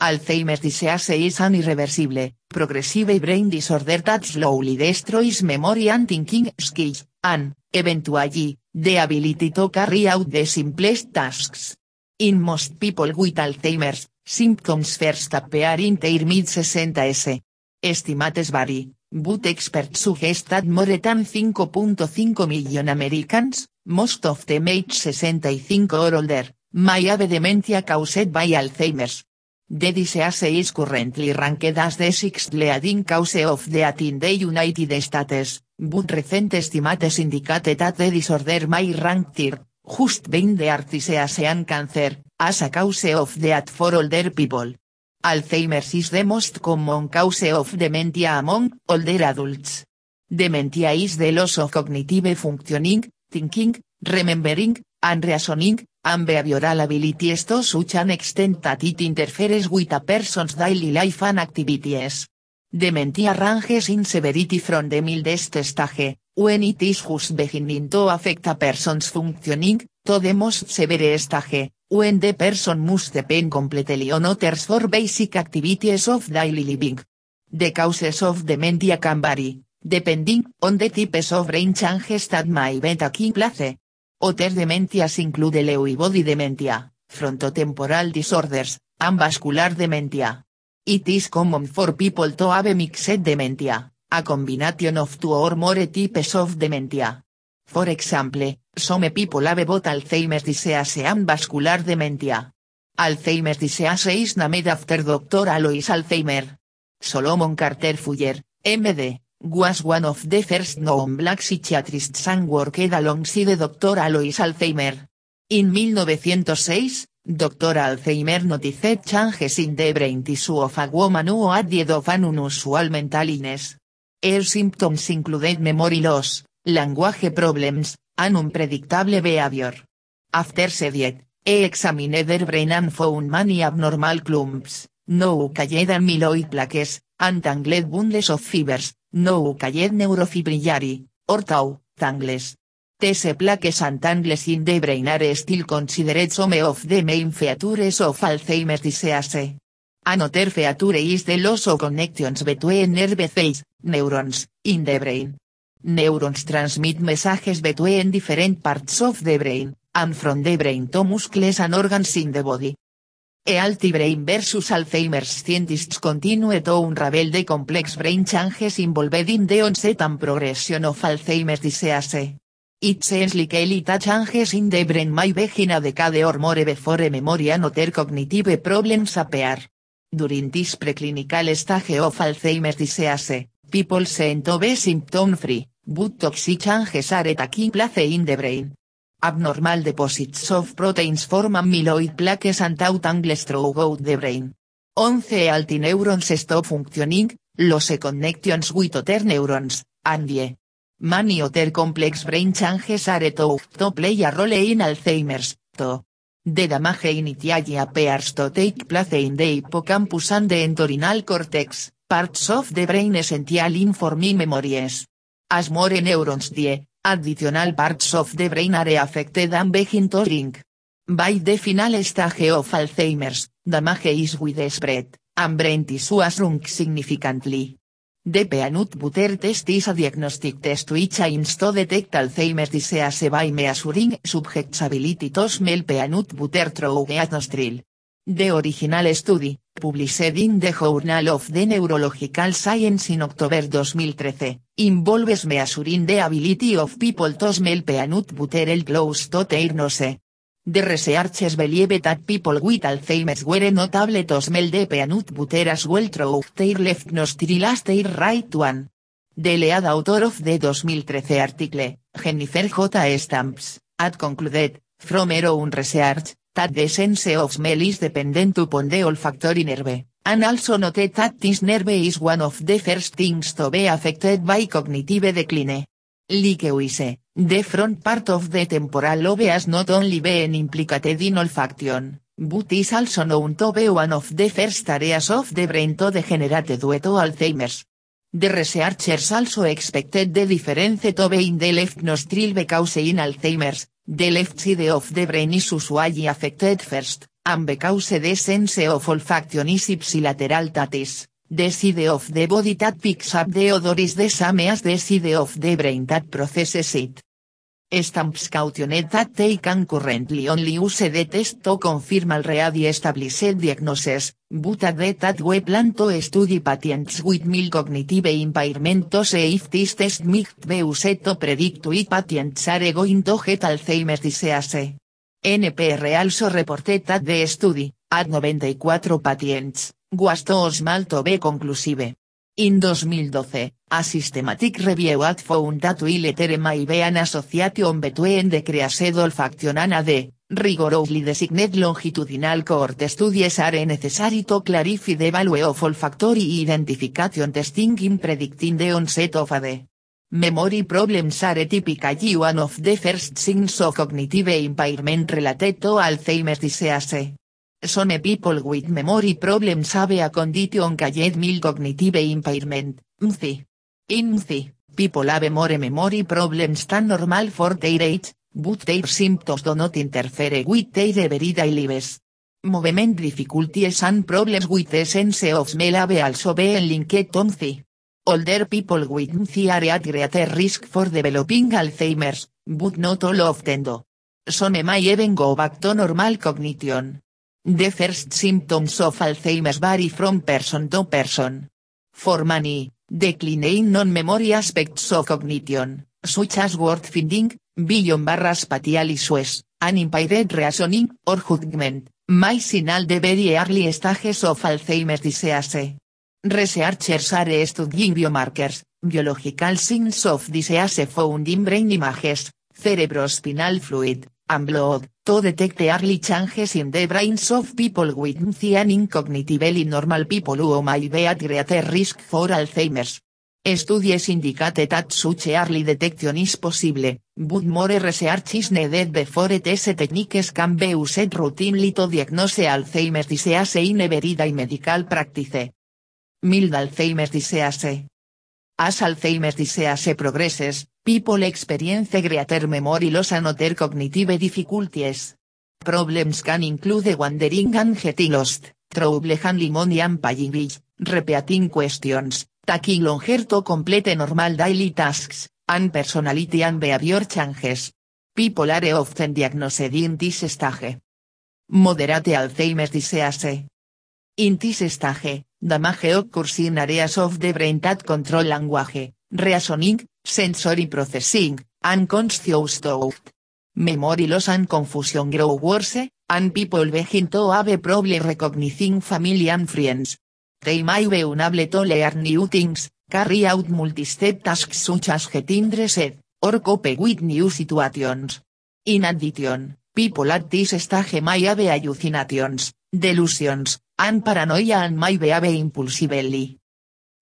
Alzheimer's disease is an irreversible, progressive brain disorder that slowly destroys memory and thinking skills, and, eventually, the ability to carry out the simplest tasks. In most people with Alzheimer's, symptoms first appear in their mid-60s. Estimates vary, but experts suggest that more than 5.5 million Americans, most of them age 65 or older, may have dementia caused by Alzheimer's. Disease is currently ranked as the sixth leading cause of death in the United States, but recent estimates indicate that the disorder may rank third, just behind the and cancer, as a cause of death for older people. Alzheimer's is the most common cause of dementia among older adults. Dementia is the loss of cognitive functioning, thinking, remembering, and reasoning, and behavioral abilities to such an extent that it interferes with a person's daily life and activities. Dementia ranges in severity from the mildest stage, when it is just beginning to affect a person's functioning, to the most severe stage, when the person must depend completely on others for basic activities of daily living. The causes of dementia can vary, depending on the types of brain changes that may be taking place. Other dementias include Lewy body dementia, frontotemporal disorders, and vascular dementia. It is common for people to have mixed dementia, a combination of two or more types of dementia. For example, some people have both Alzheimer's disease and vascular dementia. Alzheimer's disease is named after Dr. Alois Alzheimer. Solomon Carter Fuller, MD, was one of the first known black psychiatrists and worked alongside Dr. Alois Alzheimer. In 1906, Dr. Alzheimer noticed changes in the brain tissue of a woman who had died of an unusual mental illness. Her symptoms included memory loss, language problems, and unpredictable behavior. After died, he examined her brain and found many abnormal clumps, no called amyloid plaques, and tangled bundles of fibers, no called neurofibrillary, or tau, tangles. These plaques and tangles in the brain are still considered some of the main features of Alzheimer's disease. Another feature is the loss of connections between nerve cells, neurons, in the brain. Neurons transmit messages between different parts of the brain, and from the brain to muscles and organs in the body. Healthy brain versus Alzheimer's scientists continue to unravel the complex brain changes involved in the onset and progression of Alzheimer's disease. It seems likely that changes in the brain may begin a decade or more before memory and other cognitive problems appear. During this preclinical stage of Alzheimer's disease, people seem to be symptom-free, but toxic changes are taking place in the brain. Abnormal deposits of proteins form amyloid plaques and tangles throughout the brain. 11 healthy neurons stop functioning, lose connections with other neurons, and the Many other complex brain changes are thought to play a role in Alzheimer's, to. The damage initially appears to take place in the hippocampus and the entorhinal cortex, parts of the brain essential in forming memories. As more neurons die, additional parts of the brain are affected and begin to shrink. By the final stage of Alzheimer's, damage is widespread, and brain tissue has shrunk significantly. The peanut butter test is a diagnostic test which aims to detect Alzheimer's disease by measuring subject's ability to smell peanut butter through a nostril. The original study, published in the Journal of the Neurological Science in October 2013, involves measuring the ability of people to smell peanut butter close to their nose. The researchers believe that people with Alzheimer's were not able to smell the peanut butter as well through their left nostril as their right one. The lead author of the 2013 article, Jennifer J. Stamps, had concluded, from her own research, that the sense of smell is dependent upon the olfactory nerve, and also noted that this nerve is one of the first things to be affected by cognitive decline. Likewise, the front part of the temporal lobe has not only been implicated in olfaction, but is also known to be one of the first areas of the brain to degenerate due to Alzheimer's. The researchers also expected the difference to be in the left nostril because in Alzheimer's, the left side of the brain is usually affected first, and because the sense of olfaction is ipsilateral that is, the side of the body that picks up the odor is the same as the side of the brain that processes it. Stamps cautioned that they can currently only use the test to confirm already established diagnosis, but added that we plan to study patients with mild cognitive impairment to see if this test might be used to predict which patients are going to get Alzheimer's disease. NPR also reported that the study, at 94 patients, was too small to be conclusive. In 2012, a systematic review had found that while there may be an association between the creased olfaction and the, rigorously designated longitudinal cohort studies are necessary to clarify the value of olfactory identification testing in predicting the onset of AD. Memory problems are typically one of the first signs of cognitive impairment related to Alzheimer's disease. Some people with memory problems have a condition called mild cognitive impairment, MCI. In MCI, people have more memory problems than normal for their age, but their symptoms do not interfere with their everyday lives. Movement difficulties and problems with the sense of smell have also been linked to MCI. Older people with MCI are at greater risk for developing Alzheimer's, but not all of them do. Some may even go back to normal cognition. The first symptoms of Alzheimer's vary from person to person. For many, declining non-memory aspects of cognition, such as word finding, vision barra spatial issues, and impaired reasoning or judgment, may signal the very early stages of Alzheimer's disease. Researchers are studying biomarkers, biological signs of disease found in brain images, cerebrospinal fluid, and blood, to detect early changes in the brains of people with and cognitively normal people who may be at greater risk for Alzheimer's. Studies indicate that such early detection is possible, but more research is needed before these techniques can be used routinely to diagnose Alzheimer's disease in everyday medical practice. Mild Alzheimer's disease. As Alzheimer's disease progresses, people experience greater memory loss and other cognitive difficulties. Problems can include wandering and getting lost, trouble handling money and paying bills, repeating questions, taking longer to complete normal daily tasks, and personality and behavior changes. People are often diagnosed in this stage. Moderate Alzheimer's disease. In this stage, damage occurs in areas of the brain that control language, reasoning, sensory processing, and conscious thought. Memory loss and confusion grow worse, and people begin to have problem recognizing family and friends. They may be unable to learn new things, carry out multi-step tasks such as getting dressed, or cope with new situations. In addition, people at this stage may have hallucinations, delusions, and paranoia and may behave impulsively.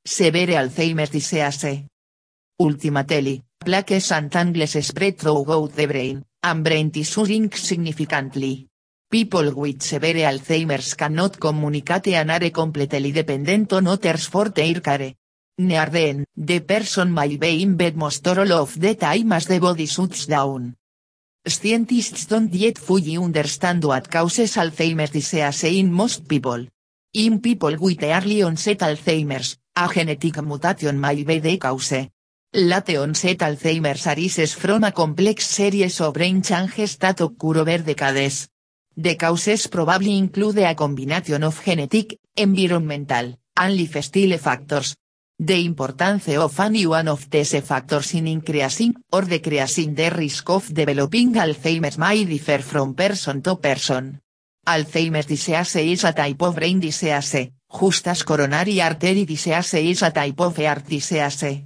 Severe Alzheimer's disease. Ultimately, plaques and tangles spread throughout the brain, and brain tissue significantly. People with severe Alzheimer's cannot communicate and are completely dependent on others for their care. Near the person may be in bed most or all of the time as the body shuts down. Scientists don't yet fully understand what causes Alzheimer's disease in most people. In people with early onset Alzheimer's, a genetic mutation may be the cause. Late onset Alzheimer's arises from a complex series of brain changes that occur over decades. The causes probably include a combination of genetic, environmental, and lifestyle factors. The importance of any one of these factors in increasing or decreasing the risk of developing Alzheimer's may differ from person to person. Alzheimer's disease is a type of brain disease, just as coronary artery disease is a type of heart disease.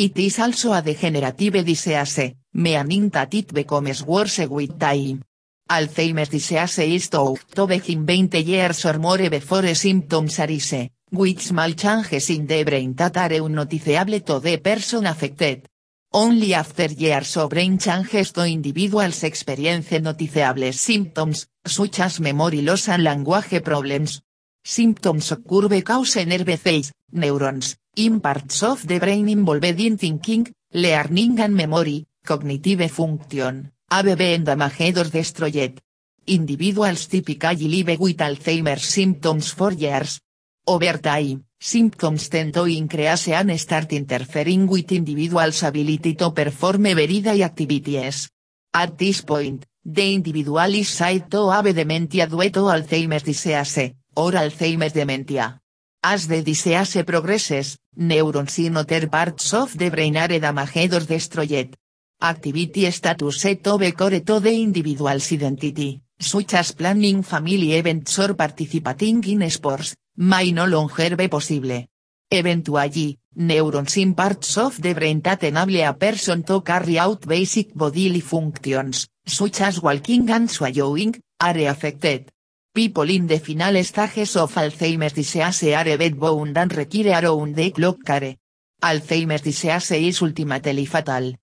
It is also a degenerative disease, meaning that it becomes worse with time. Alzheimer's disease is thought to begin 20 years or more before symptoms arise, with small changes in the brain that are unnoticeable to the person affected. Only after years of brain changes to individuals experience noticeable symptoms, such as memory loss and language problems. Symptoms occur because nerve cells, neurons, in parts of the brain involved in thinking, learning and memory, cognitive function, have been damaged or destroyed. Individuals typically live with Alzheimer's symptoms for years. Over time, symptoms tend to increase and start interfering with individuals' ability to perform everyday activities. At this point, the individual is said to have dementia due to Alzheimer's disease, or Alzheimer's dementia. As the disease progresses, neurons in other parts of the brain are damaged or destroyed. Activity status be core to the individual's identity, such as planning family events or participating in sports, may no longer be possible. Eventually, neurons in parts of the brain that enable a person to carry out basic bodily functions, such as walking and swallowing, are affected. People in the final stages of Alzheimer's disease are bedbound and require around the clock care. Alzheimer's disease is ultimately fatal.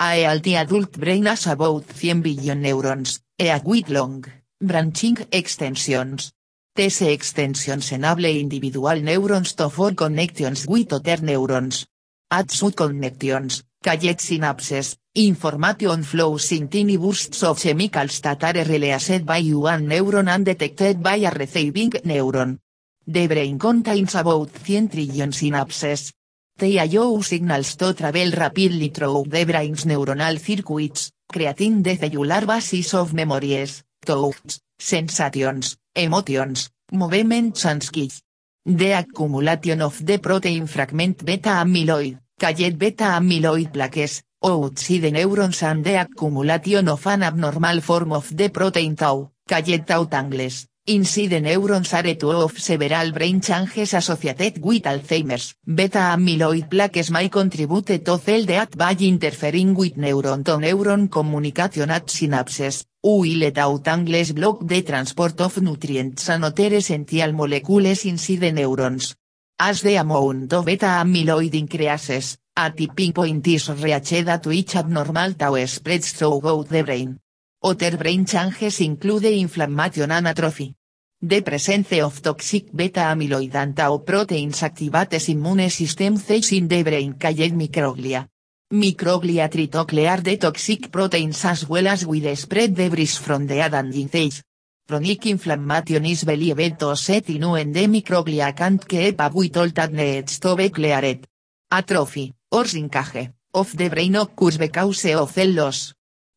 A healthy adult brain has about 100 billion neurons, a with long, branching extensions. These extensions enable individual neurons to form connections with other neurons. At such connections, called synapses, information flows in tiny bursts of chemicals that are by one neuron and detected by a receiving neuron. The brain contains about 100 trillion synapses. They allow signals to travel rapidly through the brain's neuronal circuits, creating the cellular basis of memories, thoughts, sensations, emotions, movements and skills. The accumulation of the protein fragment beta amyloid, called beta amyloid plaques, outside neurons and the accumulation of an abnormal form of the protein tau, called tau tangles, inside neurons are two of several brain changes associated with Alzheimer's. Beta amyloid plaques may contribute to cell death by interfering with neuron-to-neuron communication at synapses, while tau tangles block the transport of nutrients and other essential molecules inside neurons. As the amount of beta amyloid increases, a tipping point is reached at which abnormal tau spreads throughout the brain. Other brain changes include inflammation and atrophy. The presence of toxic beta amyloid and tau proteins activates immune system cells in the brain called microglia. Microglia try to clear the toxic proteins as well as with spread debris from the damaging cells. Chronic inflammation is believed to set in microglia can't keep needs to be or of the brain occurs because of cell.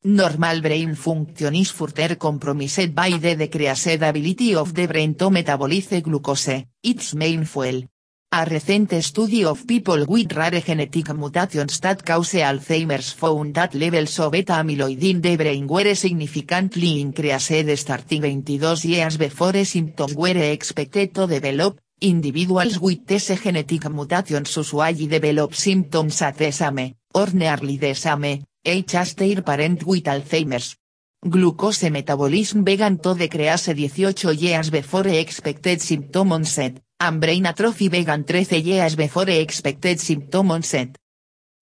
Normal brain function is further compromised by the decreased ability of the brain to metabolize glucose, its main fuel. A recent study of people with rare genetic mutations that cause Alzheimer's found that levels of beta amyloid in the brain were significantly increased starting 22 years before symptoms were expected to develop. Individuals with these genetic mutations usually develop symptoms at the same, or nearly the same, age as their parent with Alzheimer's. Glucose metabolism began to decrease 18 years before expected symptom onset, and brain atrophy began 13 years before expected symptom onset.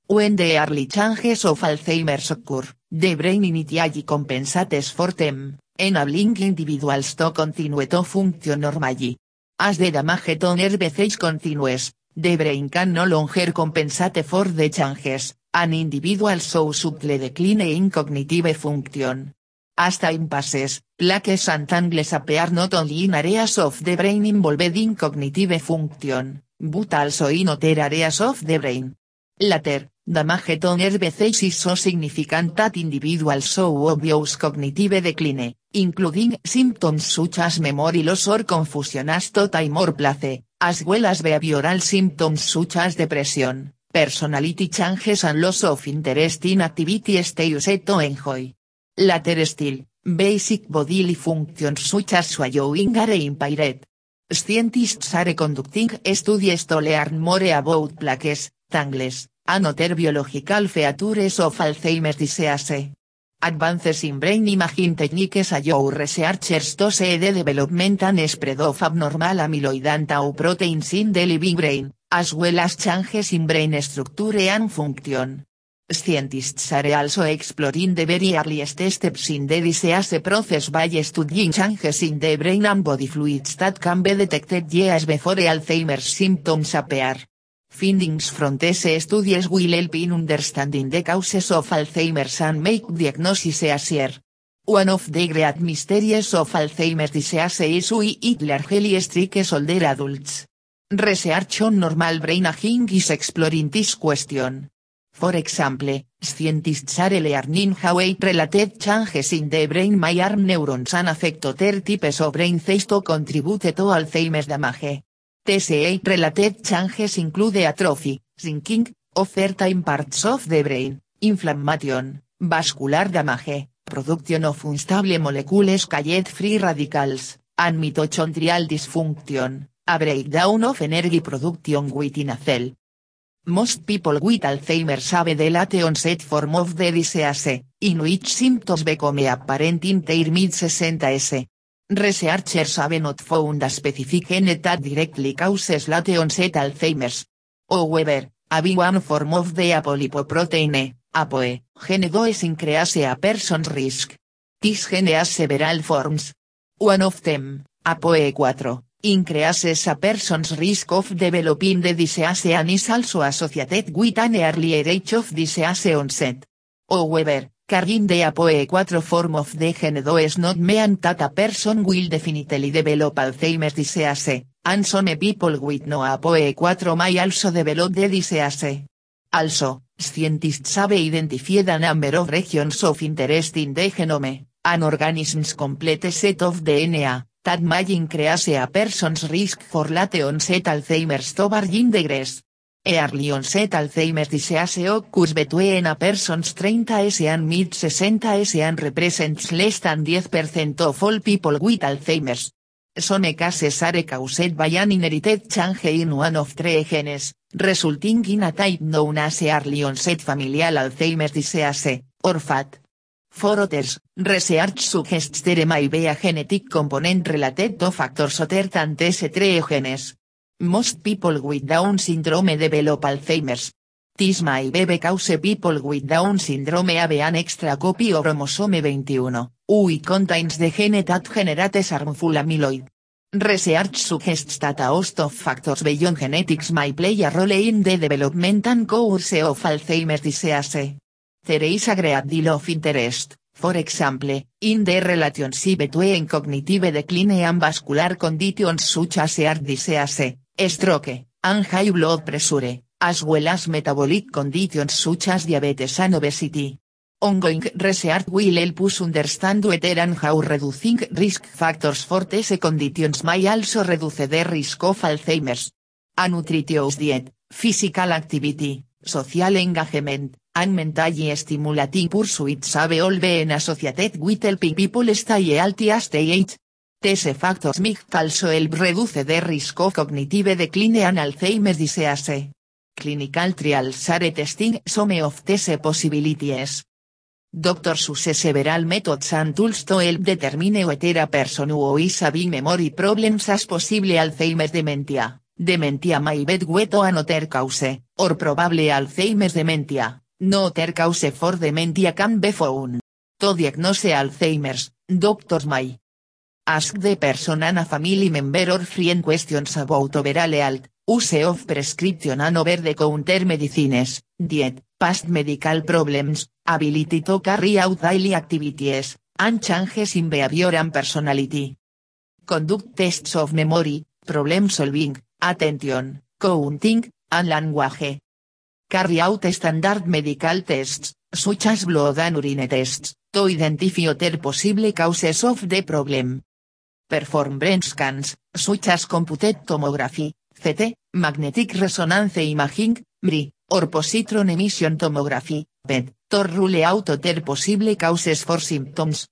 When the early changes of Alzheimer's occur, the brain initially compensates for them, enabling individuals to continue to function normally. As the damage to nerve cells continues, the brain can no longer compensate for the changes, an individual so subtle decline in cognitive function. As time passes, plaques and tangles appear not only in areas of the brain involved in cognitive function, but also in other areas of the brain. Later, damage to nerve is so significant that individuals show obvious cognitive decline, including symptoms such as memory loss or confusion as to time or place, as well as behavioral symptoms such as depression, personality changes and loss of interest in activities they used to enjoy. Later still, basic bodily functions such as swallowing are impaired. Scientists are conducting studies to learn more about plaques, tangles, and other biological features of Alzheimer's disease. Advances in Brain Imaging Techniques allow researchers to see the development and spread of abnormal amyloid and tau proteins in the living brain, as well as changes in brain structure and function. Scientists are also exploring the very earliest steps in the disease process by studying changes in the brain and body fluids that can be detected years before Alzheimer's symptoms appear. Findings from these studies will help in understanding the causes of Alzheimer's and make diagnosis easier. One of the great mysteries of Alzheimer's disease is why it largely strikes older adults. Research on normal brain aging is exploring this question. For example, scientists are learning how age-related changes in the brain may harm neurons and affect other types of brain cells to contribute to Alzheimer's damage. TSA-related changes include atrophy, sinking, of certain parts of the brain, inflammation, vascular damage, production of unstable molecules called free radicals, and mitochondrial dysfunction, a breakdown of energy production within a cell. Most people with Alzheimer's have the late onset form of the disease, in which symptoms become apparent in their mid-60s. Researchers have not found a specific gene that directly causes late onset Alzheimer's. However, a one form of the apolipoprotein, APOE, gene does increase a person's risk. This gene has several forms. One of them, APOE4, increases a person's risk of developing the disease and is also associated with an earlier age of disease onset. However, Carrying the APOE4 form of the gene does not mean that a person will definitely develop Alzheimer's disease, and some people with no APOE4 may also develop the disease. Also, scientists have identified a number of regions of interest in the genome, an organism's complete set of DNA, that may increase a person's risk for late onset Alzheimer's to varying degrees. Early onset Alzheimer's disease occurs between a person's 30s and mid-60s and represents less than 10% of all people with Alzheimer's. Some cases are caused by an inherited change in one of three genes, resulting in a type known as early onset familial Alzheimer's disease, or FAT. For others, research suggests there may be a genetic component related to factors other than these three genes. Most people with Down syndrome develop Alzheimer's. This may be because people with Down syndrome have an extra copy of chromosome 21, which contains the gene that generates harmful amyloid. Research suggests that a host of factors beyond genetics may play a role in the development and course of Alzheimer's disease. There is a deal of interest, for example, in the relationship between cognitive decline and vascular conditions such as heart disease, stroke, and high blood pressure, as well as metabolic conditions such as diabetes and obesity. Ongoing research will help us understand better and how reducing risk factors for these conditions may also reduce the risk of Alzheimer's. A nutritious diet, physical activity, social engagement, and mentally stimulating pursuits have all been associated with helping people stay healthy as they age. These factors might also help reduce the risk of cognitive decline and Alzheimer's disease. Clinical trials are testing some of these possibilities. Doctors use several methods and tools to help determine whether a person who is having memory problems as possible Alzheimer's dementia, dementia may be due to another cause, or probable Alzheimer's dementia, no other cause for dementia can be found. To diagnose Alzheimer's, doctors may Ask the person and a family member or friend questions about overall health, use of prescription and over-the-counter medicines, diet, past medical problems, ability to carry out daily activities, and changes in behavior and personality. Conduct tests of memory, problem solving, attention, counting, and language. Carry out standard medical tests, such as blood and urine tests, to identify other possible causes of the problem perform brain scans, such as computed tomography, CT, magnetic resonance imaging, MRI, or positron emission tomography, PET, to rule out other possible causes for symptoms.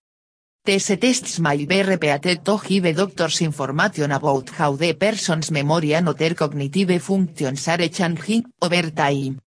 These tests may be repeated to give doctors information about how the person's memory and other cognitive functions are changing over time.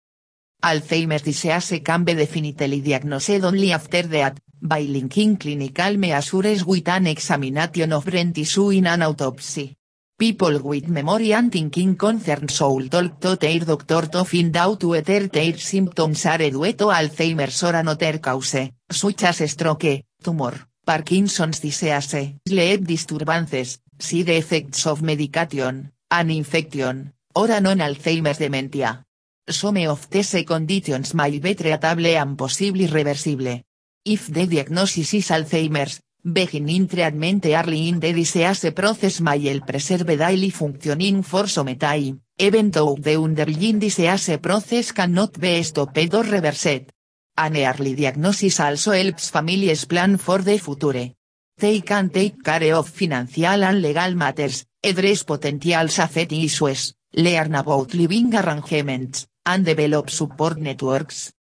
Alzheimer's disease can be definitely diagnosed only after that, by linking clinical measures with an examination of brain tissue in an autopsy. People with memory and thinking concerns should talk to their doctor to find out whether their symptoms are due to Alzheimer's or another cause, such as stroke, tumor, Parkinson's disease, sleep disturbances, side effects of medication, an infection, or a non-Alzheimer's dementia. Some of these conditions may be treatable and possibly reversible. If the diagnosis is Alzheimer's, beginning treatment early in the disease process may help preserve daily functioning for some time, even though the underlying disease process cannot be stopped or reversed. An early diagnosis also helps families plan for the future. They can take care of financial and legal matters, address potential safety issues, learn about living arrangements, and develop support networks.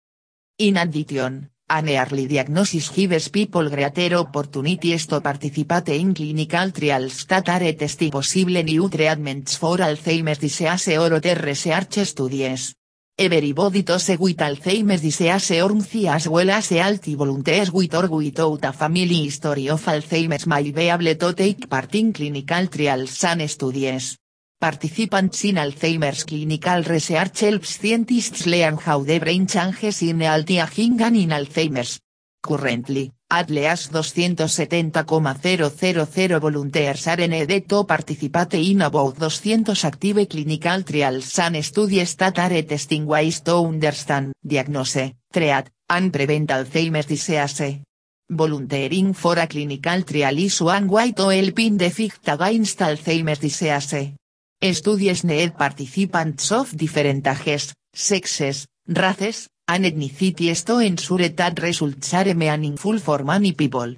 In addition, an early diagnosis gives people greater opportunities to participate in clinical trials that are testing possible new treatments for Alzheimer's disease or other research studies. Everybody to with Alzheimer's disease or as well as healthy volunteers with or without a family history of Alzheimer's may be able to take part in clinical trials and studies. Participants in Alzheimer's clinical research helps scientists learn how the brain changes in healthy aging and in Alzheimer's. Currently, at least 270,000 volunteers are needed to participate in about 200 active clinical trials and studies that are testing ways to understand, diagnose, treat, and prevent Alzheimer's disease. Volunteering for a clinical trial is one way to help in the fight against Alzheimer's disease. Studies need participants of different ages, sexes, races, and ethnicities to ensure that results are meaningful for many people.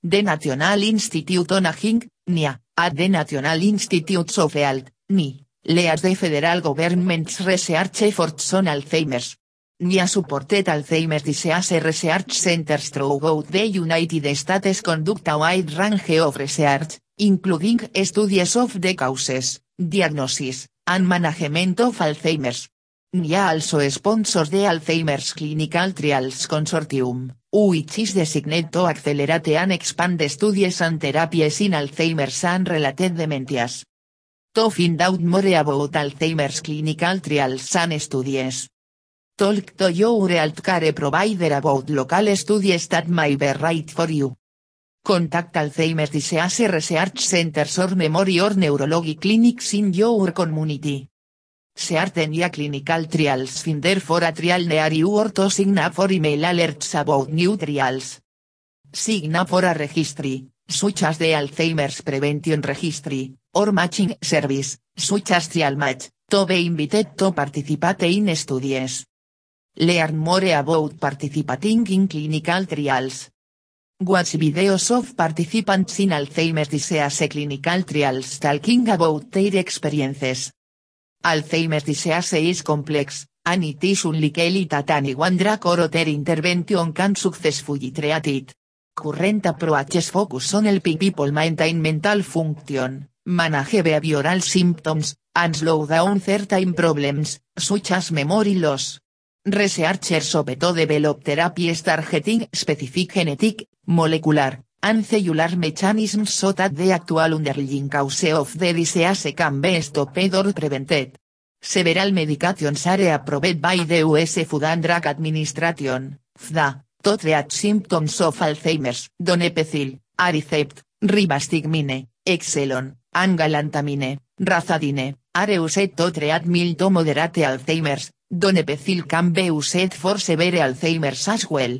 The National Institute on Aging, NIA, at the National Institutes of Health, NI, leads the federal government's research efforts on Alzheimer's. NIA supported Alzheimer's disease research centers throughout the United States conduct a wide range of research, including studies of the causes, diagnosis, and management of Alzheimer's. NIA also sponsors the Alzheimer's Clinical Trials Consortium, which is designed to accelerate and expand studies and therapies in Alzheimer's and related dementias. To find out more about Alzheimer's clinical trials and studies. Talk to your healthcare provider about local studies that may be right for you. Contact Alzheimer's Disease Research Centers or Memory or Neurology Clinics in your community. Seartenia Clinical Trials Finder for a trial near you or to sign for email alerts about new trials. Sign for a registry, such as the Alzheimer's Prevention Registry, or Matching Service, such as Trial Match, to be invited to participate in studies. Learn more about participating in clinical trials. Watch videos of participants in Alzheimer's disease clinical trials talking about their experiences. Alzheimer's disease is complex, and it is unlikely that any one drug or intervention can successfully treat it. Current approaches focus on helping people maintain mental function, manage behavioral symptoms, and slow down certain problems, such as memory loss. Researchers hope to develop therapies targeting specific genetic, molecular, and cellular mechanisms so that the actual underlying cause of the disease can be stopped or prevented. Several medications are approved by the US Food and Drug Administration, FDA, to treat symptoms of Alzheimer's. Donepezil, Aricept, Rivastigmine, Exelon, and Galantamine, Razadine, are used to treat mild to moderate Alzheimer's. Donepezil can be used for severe Alzheimer's as well.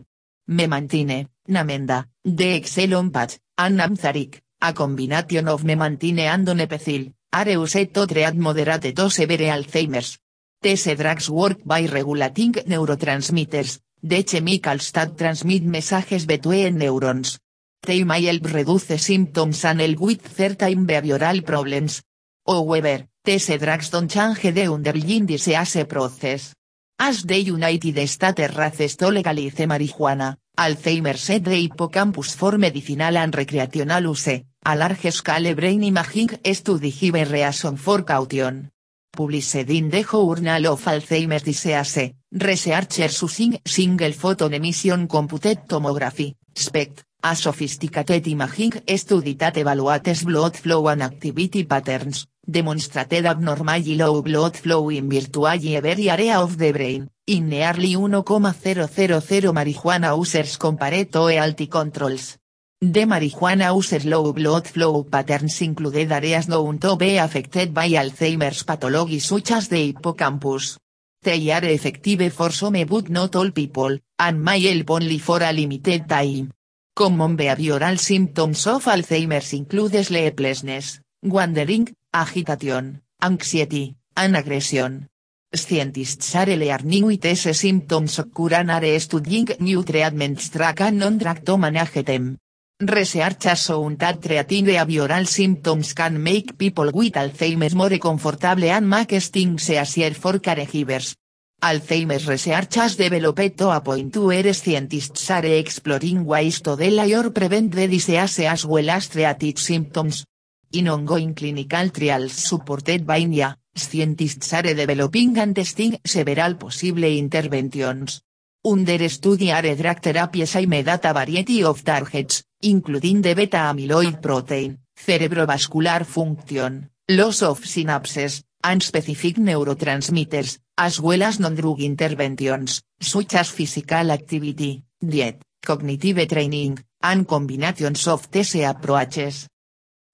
Memantine, Namenda, the Exelon patch, and Namzaric, a combination of memantine and donepezil, are used to treat moderate to severe Alzheimer's. These drugs work by regulating neurotransmitters, the chemicals that transmit messages between neurons. They may help reduce symptoms and help with certain behavioral problems. However, these drugs don't change the underlying disease process. As the United States races to legalize marijuana, Alzheimer's at the hippocampus for medicinal and recreational use, a large scale brain imaging study give reason for caution. Published in the Journal of Alzheimer's Disease, researchers using single photon emission computed tomography, SPECT, a sophisticated imaging study that evaluates blood flow and activity patterns, demonstrated abnormally low blood flow in virtually every area of the brain, in nearly 1,000 marijuana users compared to healthy controls. The marijuana users low blood flow patterns included areas known to be affected by Alzheimer's pathology such as the hippocampus. They are effective for some but not all people, and may help only for a limited time. Common behavioral symptoms of Alzheimer's include sleeplessness, wandering, agitation, anxiety, and aggression. Scientists are learning with these symptoms occur and are studying new treatments track and non-drug to manage them. Research has shown that treating symptoms can make people with Alzheimer's more comfortable and make things easier for caregivers. Alzheimer's research has to a point where scientists are exploring ways to delay or prevent the disease as well as treat its symptoms. In ongoing clinical trials supported by NIA, scientists are developing and testing several possible interventions. Under study are drug therapies aimed at a variety of targets, including the beta-amyloid protein, cerebrovascular function, loss of synapses, and specific neurotransmitters, as well as non-drug interventions, such as physical activity, diet, cognitive training, and combinations of these approaches.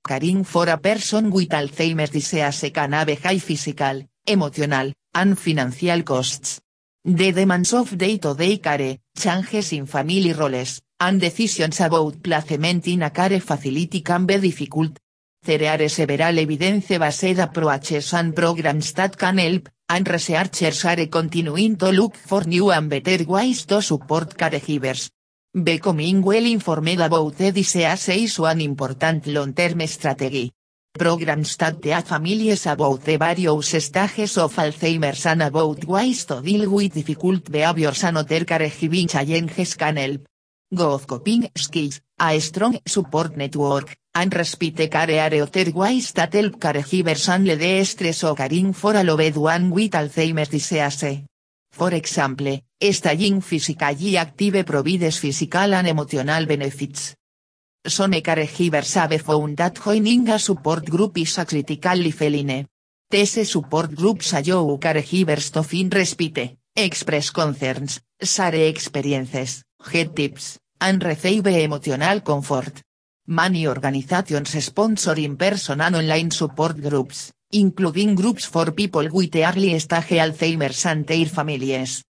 Caring for a person with Alzheimer's disease can have high physical, emotional, and financial costs. The demands of day-to-day care, changes in family roles, and decisions about placement in a care facility can be difficult. There are several evidence-based approaches and programs that can help, and researchers are continuing to look for new and better ways to support caregivers. Becoming well informed about the disease is one important long-term strategy. Programs that teach families about the various stages of Alzheimer's and about ways to deal with difficult behaviors and other caregiving challenges can help. Good coping skills, a strong support network, and respite care are other ways that help caregivers handle the stress or caring for a loved one with Alzheimer's disease. For example, staying physically active provides physical and emotional benefits. Some caregivers have found that joining a support group is a critical lifeline. These support groups allow caregivers to find respite, express concerns, share experiences, get tips, and receive emotional comfort. Many organizations sponsor in-person and online support groups, including groups for people with early stage Alzheimer's and their families.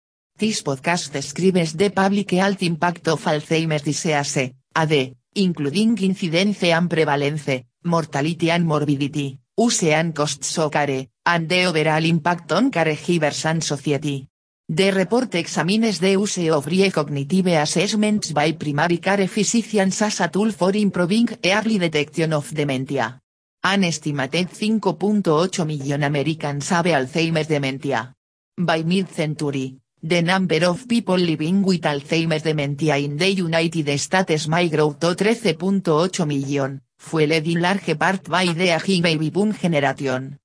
This podcast describes the public health impact of Alzheimer's disease, AD, including incidence and prevalence, mortality and morbidity, use and costs of care, and the overall impact on caregivers and society. The report examines the use of cognitive assessments by primary care physicians as a tool for improving early detection of dementia. An estimated 5.8 million Americans have Alzheimer's dementia. By mid-century, the number of people living with Alzheimer's dementia in the United States grow to 13.8 million, fueled in large part by the aging baby boom generation.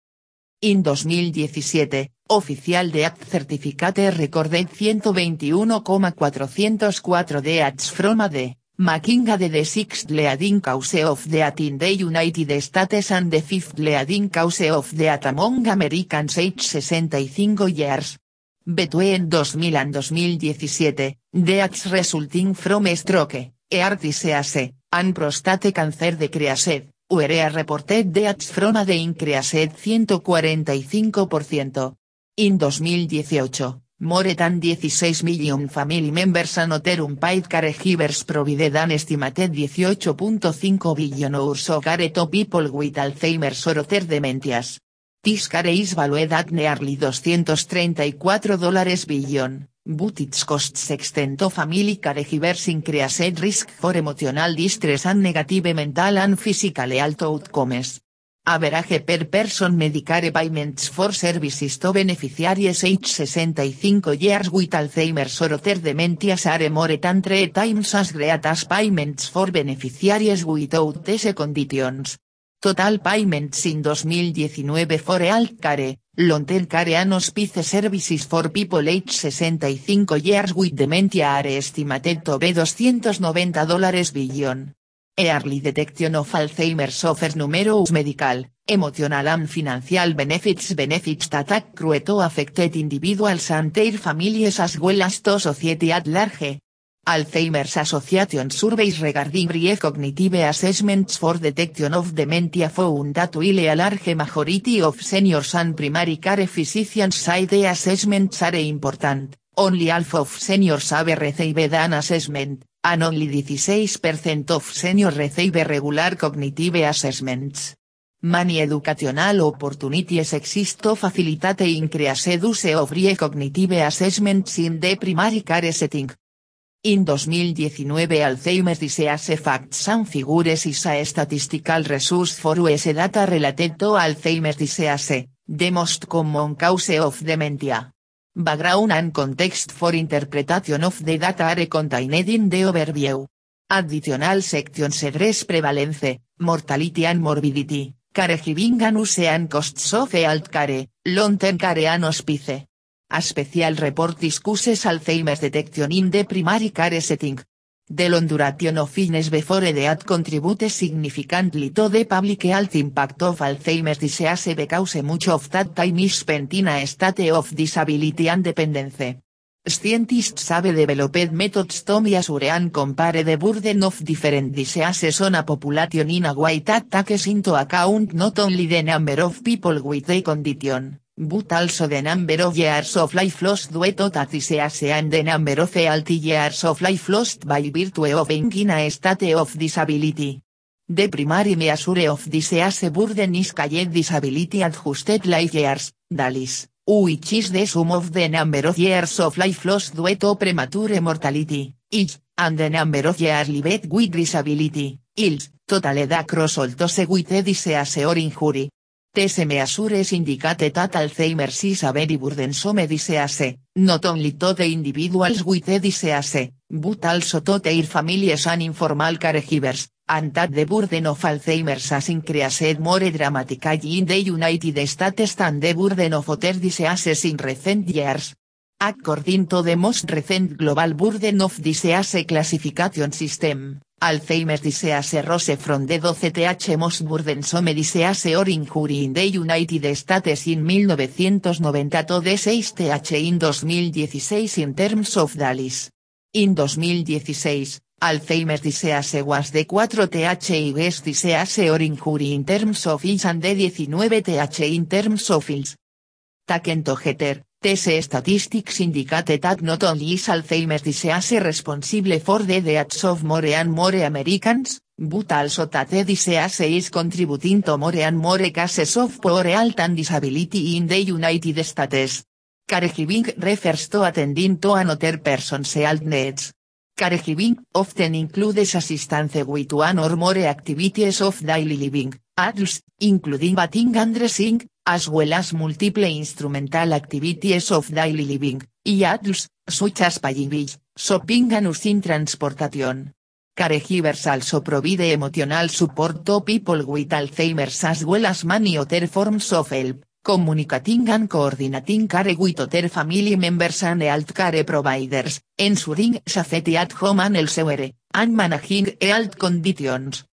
In 2017, Oficial de Act Certificate recorded 121,404 deaths from AD, making AD the sixth leading cause of death in the United States and the fifth leading cause of death among Americans aged 65 years. Between 2000 and 2017, deaths resulting from stroke, heart disease, and prostate cancer decreased, were reported deaths from AD increased 145%. In 2018, more than 16 million family members and other unpaid caregivers provided an estimated 18.5 billion hours care to people with Alzheimer's or other dementias. This care is valued at nearly 234 dollars billion, but its costs extend family caregivers increased risk for emotional distress and negative mental and physical health outcomes. Average per person Medicare payments for services to beneficiaries age 65 years with Alzheimer's or other dementias are more than three times as great as payments for beneficiaries without these conditions. Total payments in 2019 for health care, Long-term care and hospice services for people age 65 years with dementia are estimated to be 290 dólares billion. Early detection of Alzheimer's offers numerous medical, emotional and financial benefits benefits that accrue to affected individuals and their families as well as to society at large. Alzheimer's Association surveys regarding brief cognitive assessments for detection of dementia found that a large majority of seniors and primary care physicians say the assessments are important, only half of seniors have received an assessment, and only 16% of seniors receive regular cognitive assessments. Many educational opportunities exist to facilitate increased use of brief cognitive assessments in the primary care setting. In 2019 Alzheimer's Disease Facts and Figures is a statistical resource for US data related to Alzheimer's disease, the most common cause of dementia. Background and context for interpretation of the data are contained in the overview. Additional sections address prevalence, mortality and morbidity, caregiving and use and costs of health care, long-term care and hospice. A special report discusses Alzheimer's detection in the primary care setting. The long duration of illness before death contributes significantly to the public health impact of Alzheimer's disease because much of that time is spent in a state of disability and dependence. Scientists have developed methods to measure and compare the burden of different diseases on a population in a way that takes into account not only the number of people with the condition, but also the number of years of life lost due to disease and the number of healthy years of life lost by virtue of being in a state of disability. The primary measure of disease burden is called disability adjusted life years, DALIS, which is the sum of the number of years of life lost due to premature mortality, age, and the number of years lived with disability, ILS, totaled across all those with disease or injury. These measures indicate that Alzheimer's is a very burdensome disease, not only to the individuals with the disease, but also to their families and informal caregivers, and that the burden of Alzheimer's has increased more dramatically in the United States than the burden of other diseases in recent years. According to the most recent Global Burden of Disease Classification System, Alzheimer's disease rose from the 12th most burdensome disease or injury in the United States in 1990 to the 6th in 2016 in terms of DALIS. In 2016, Alzheimer's disease was the 4th best disease or injury in terms of age and the 19th in terms of ills. Taken together, these statistics indicate that not only is Alzheimer's disease responsible for the deaths of more and more Americans, but also that the disease is contributing to more and more cases of poor health and disability in the United States. Caregiving refers to attending to another person's health needs. Caregiving often includes assistance with one or more activities of daily living, adults, including bathing and dressing, as well as multiple instrumental activities of daily living, y adults, such as paying shopping and using transportation. Caregivers also provide emotional support to people with Alzheimer's as well as many other forms of help, communicating and coordinating care with other family members and health care providers, ensuring safety at home and elsewhere, and managing health conditions.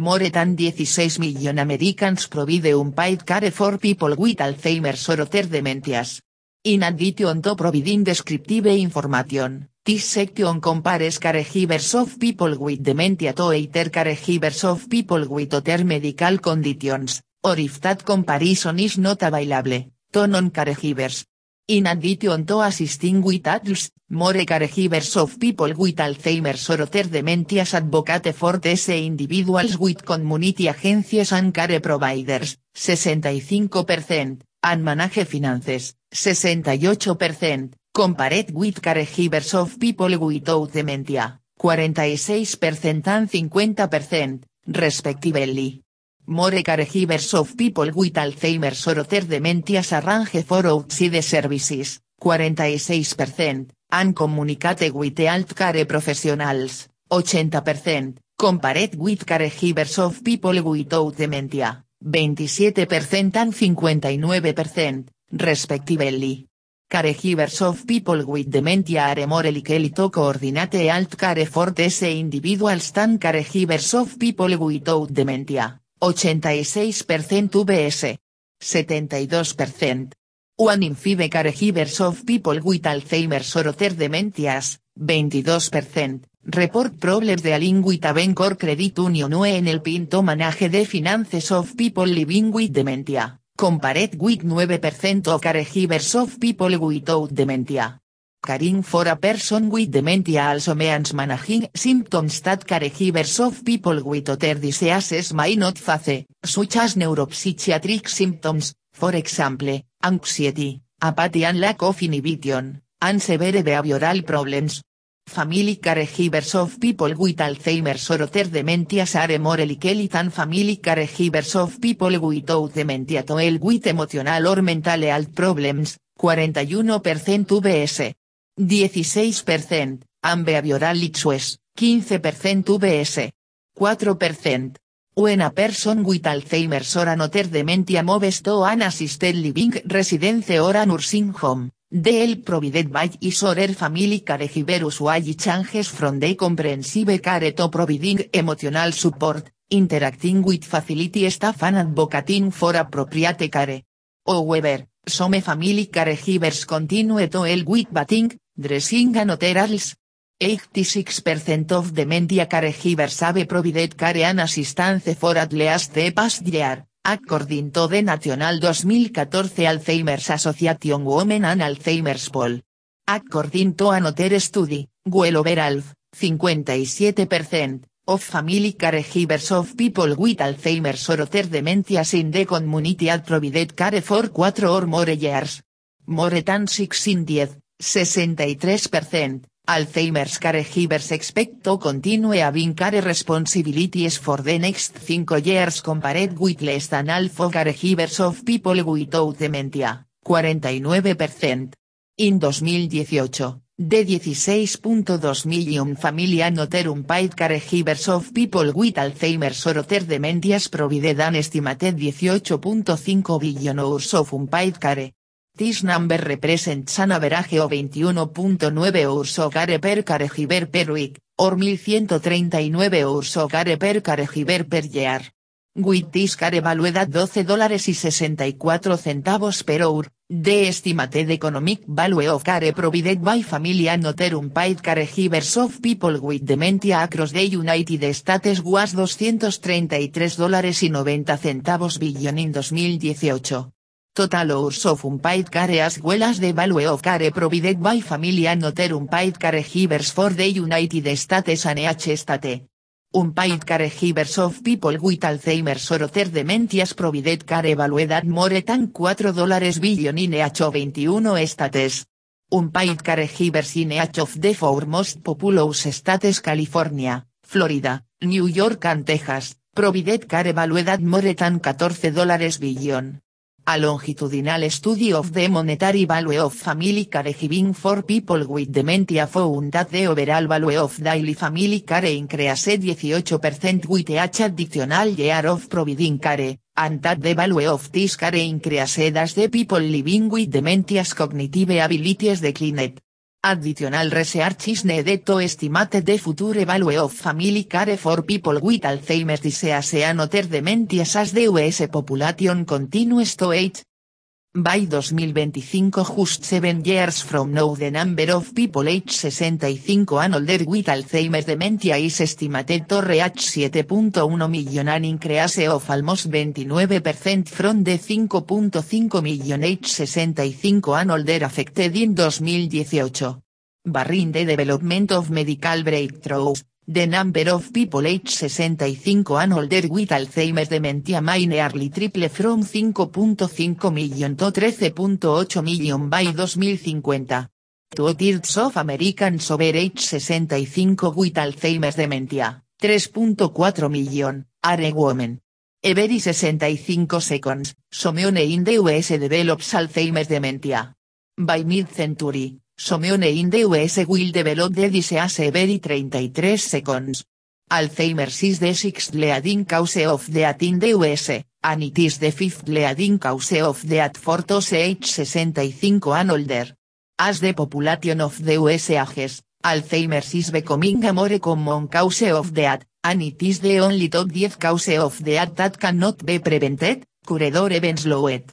More than 16 million Americans provide unpaid care for people with Alzheimer's or other dementias. In addition to providing descriptive information, this section compares caregivers of people with dementia to other caregivers of people with other medical conditions, or if that comparison is not available, to non-caregivers. In addition to assisting with adults, more caregivers of people with Alzheimer's or other dementias advocate for these individuals with community agencies and care providers, 65%, and manage finances, 68%, compared with caregivers of people without dementia, 46% and 50%, respectively. More caregivers of people with Alzheimer's or other dementias arrange for outside services, 46%, and communicate with health care professionals, 80%, compared with caregivers of people without dementia, 27% and 59%, respectively. Caregivers of people with dementia are more likely to coordinate alt care for these individuals than caregivers of people without dementia, 86% VS. 72%. One in five caregivers of people with Alzheimer's or other dementias, 22%, report problems dealing with a bank or credit union o en el pinto manage the finances of people living with dementia compared with 9% of caregivers of people without dementia. Caring for a person with dementia also means managing symptoms that caregivers of people with other diseases may not face, such as neuropsychiatric symptoms, for example, anxiety, apathy and lack of inhibition, and severe behavioral problems. Family caregivers of people with Alzheimer's or other dementias are more likely than family caregivers of people without dementia to with emotional or mental health problems, 41% VS. 16%, and behavioral issues, 15% VS. 4%. When a person with Alzheimer's or another dementia moves to an assisted living residence or a nursing home, Del provided by is or family caregivers changes from the comprehensive care to providing emotional support, interacting with facility staff and advocating for appropriate care. However, some family caregivers continue to help with bathing, dressing and other else. 86% of dementia caregivers have provided care and assistance for at least the past year. According to the National 2014 Alzheimer's Association Women and Alzheimer's Poll. According to another study, well overall, 57%, of family caregivers of people with Alzheimer's or other dementias in the community had provided care for 4 or more years. More than 6 in 10, 63%, Alzheimer's caregivers expect to continue having care responsibilities for the next 5 years compared with less than half of caregivers of people without dementia, 49%. In 2018, de 16.2 million family noterum paid caregivers of people with Alzheimer's or other dementias provided an estimated 18.5 billion hours of unpaid care. This number represents an average of 21.9 hours of per caregiver per week, or 1139 hours per caregiver per year. With this care valued at 12 dólares y 64 centavos per hour, the estimated economic value of care provided by family and other unpaid caregivers of people with dementia across the United States was 233 dólares y 90 centavos billion in 2018. Total hours of unpaid care as well as the value of care provided by family and other unpaid caregivers for the United States and each state. Unpaid caregivers of people with Alzheimer's or other dementias provided care valued at more than 4 dólares billion in each 21 states. Unpaid caregivers in each of the foremost populous states California, Florida, New York and Texas, provided care valued at more than 14 dólares billion. A longitudinal study of the monetary value of family caregiving for people with dementia found that the overall value of daily family care increased 18% with each additional year of providing care, and that the value of this care increased as the people living with dementia's cognitive abilities declined. Additional research is needed to estimate the future value of family care for people with Alzheimer's disease and other dementias as the US population continues to age. By 2025 just 7 years from now the number of people age 65 and older with Alzheimer's dementia is estimated to reach 7.1 million an increase of almost 29% from the 5.5 million age 65 and older affected in 2018. Barring development of medical breakthroughs, The number of people age 65 and older with Alzheimer's dementia may nearly triple from 5.5 million to 13.8 million by 2050. Two-thirds of Americans over age 65 with Alzheimer's dementia, 3.4 million, are women. Every 65 seconds, someone in the US develops Alzheimer's dementia. By mid-century, Someone in the US will develop the disease every 33 seconds. Alzheimer's is the sixth leading cause of death in the US, and it is the fifth leading cause of death for those age 65 and older. As the population of the US ages, Alzheimer's is becoming a more common cause of death, and it is the only top 10 cause of death that cannot be prevented, cured or even slowed.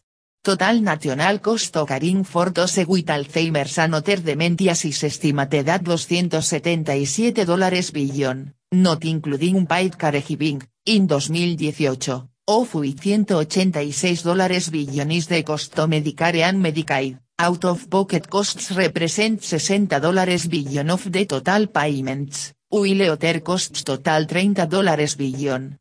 Total national cost occurring for those with Alzheimer's and other dementias is estimated at 277 dólares billion, not including paid caregiving, in 2018, of which 186 dólares billion is the cost to Medicare and Medicaid. Out of pocket costs represent 60 dólares billion of the total payments, while other costs total 30 dólares billion.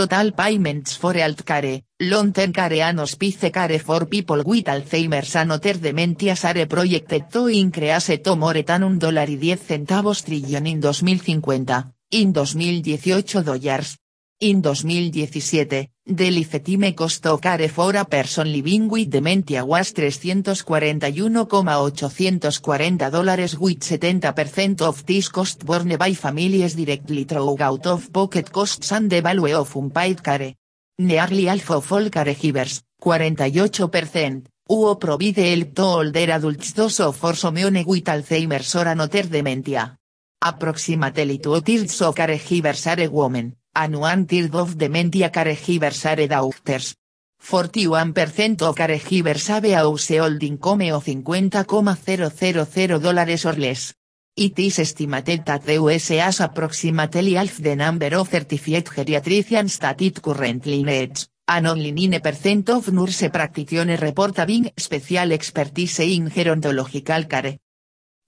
Total payments for healthcare, long-term care and hospice care for people with Alzheimer's and other dementias are projected to increase to more than un dólar y 10 centavos trillion in 2050, in 2018 dollars. In 2017, the lifetime cost care for a person living with dementia was 341,840 dólares with 70% of this cost borne by families directly through out of pocket costs and the value of unpaid care. Nearly half of all caregivers, 48%, who provide help to older adults those of or some with Alzheimer's or another dementia. Approximately two-thirds of caregivers are women, and one-third of dementia caregivers are doctors. 41% of caregivers have a household income of 50,000 dólares or less. It is estimated that the US has approximately half the number of certified geriatricians that it currently needs, and only 9% of nurse practitioners report having special expertise in gerontological care.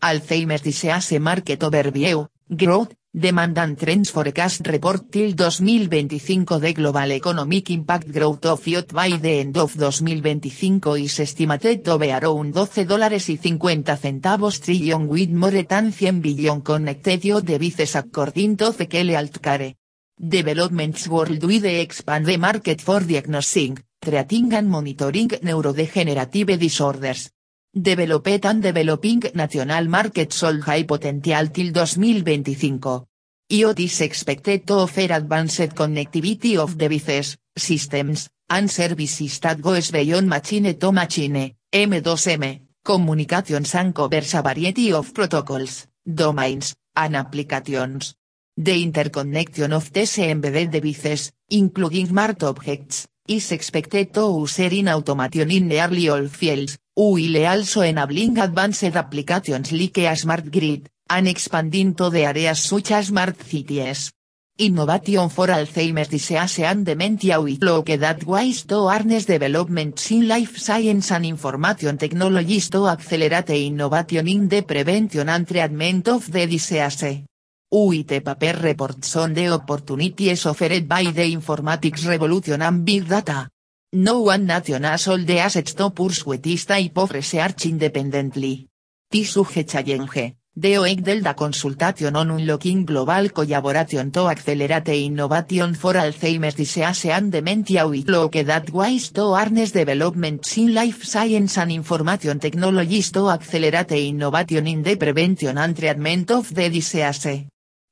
Alzheimer's disease market overview, growth, demand and trends forecast report till 2025 The global economic impact growth of youth by the end of 2025 is estimated to be around 12 dólares y 50 centavos trillion with more than 100 billion connected youth devices according to Zekele Altcare. Developments worldwide expand the market for diagnosing, treating and monitoring neurodegenerative disorders. Developed and Developing National Market sold high potential till 2025. IoT is expected to offer advanced connectivity of devices, systems, and services that goes beyond machine to machine, M2M, communications and covers a variety of protocols, domains, and applications. The interconnection of these embedded devices, including smart objects, is expected to user in automation in nearly all fields, while also enabling advanced applications like a smart grid, and expanding to the areas such as smart cities. Innovation for Alzheimer's disease and dementia with look that ways to harness developments in life science and information technologies to accelerate innovation in the prevention and treatment of the disease. UIT paper reports on the opportunities offered by the informatics revolution and big data. No one nation has all the assets to pursue this type of research independently. This suge challenge, the OEC Delta consultation on unlocking global collaboration to accelerate innovation for Alzheimer's disease and dementia with look that ways to harness developments in life science and information technologies to accelerate innovation in the prevention and treatment of the disease.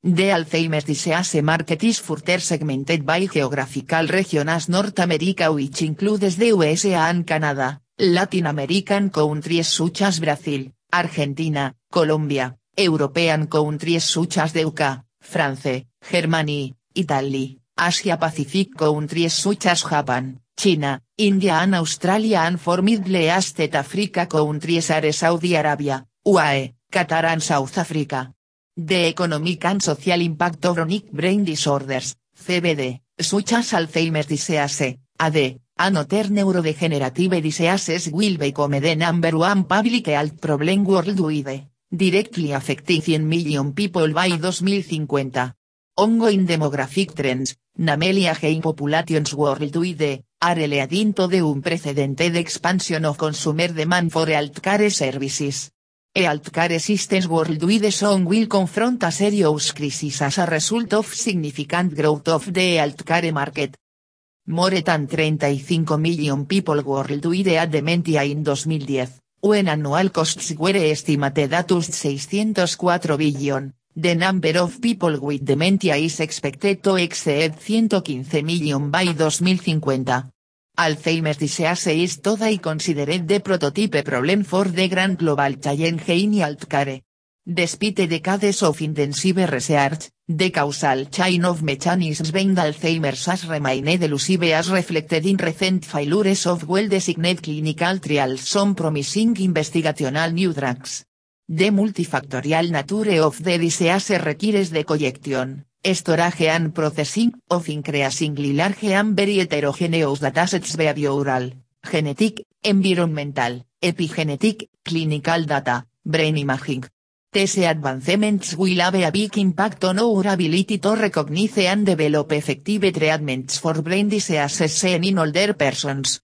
The Alzheimer's disease market is further segmented by geographical region as North America which includes the USA and Canada, Latin American countries such as Brazil, Argentina, Colombia, European countries such as the UK, France, Germany, Italy, Asia Pacific countries such as Japan, China, India and Australia and for Middle East Africa countries are Saudi Arabia, UAE, Qatar and South Africa. The Economic and Social Impact of Chronic Brain Disorders, CBD, such as Alzheimer's disease, AD, and other neurodegenerative diseases will become the number one public health problem worldwide, directly affecting 100 million people by 2050. Ongoing demographic trends, namely aging populations worldwide, are leading to the unprecedented expansion of consumer demand for healthcare services. Healthcare systems worldwide soon will confront a serious crisis as a result of significant growth of the healthcare market. More than 35 million people worldwide had dementia in 2010, when annual costs were estimated at 604 billion. The number of people with dementia is expected to exceed 115 million by 2050. Alzheimer's disease is toda y considered the prototype problem for the grand global challenge in healthcare. Despite decades of intensive research, the causal chain of mechanisms behind Alzheimer's has remained elusive as reflected in recent failures of well-designated clinical trials some promising investigational new drugs. The multifactorial nature of the disease requires the collection, storage and processing of increasingly large and very heterogeneous datasets behavioral, genetic, environmental, epigenetic, clinical data, brain imaging. These advancements will have a big impact on our ability to recognize and develop effective treatments for brain diseases in older persons.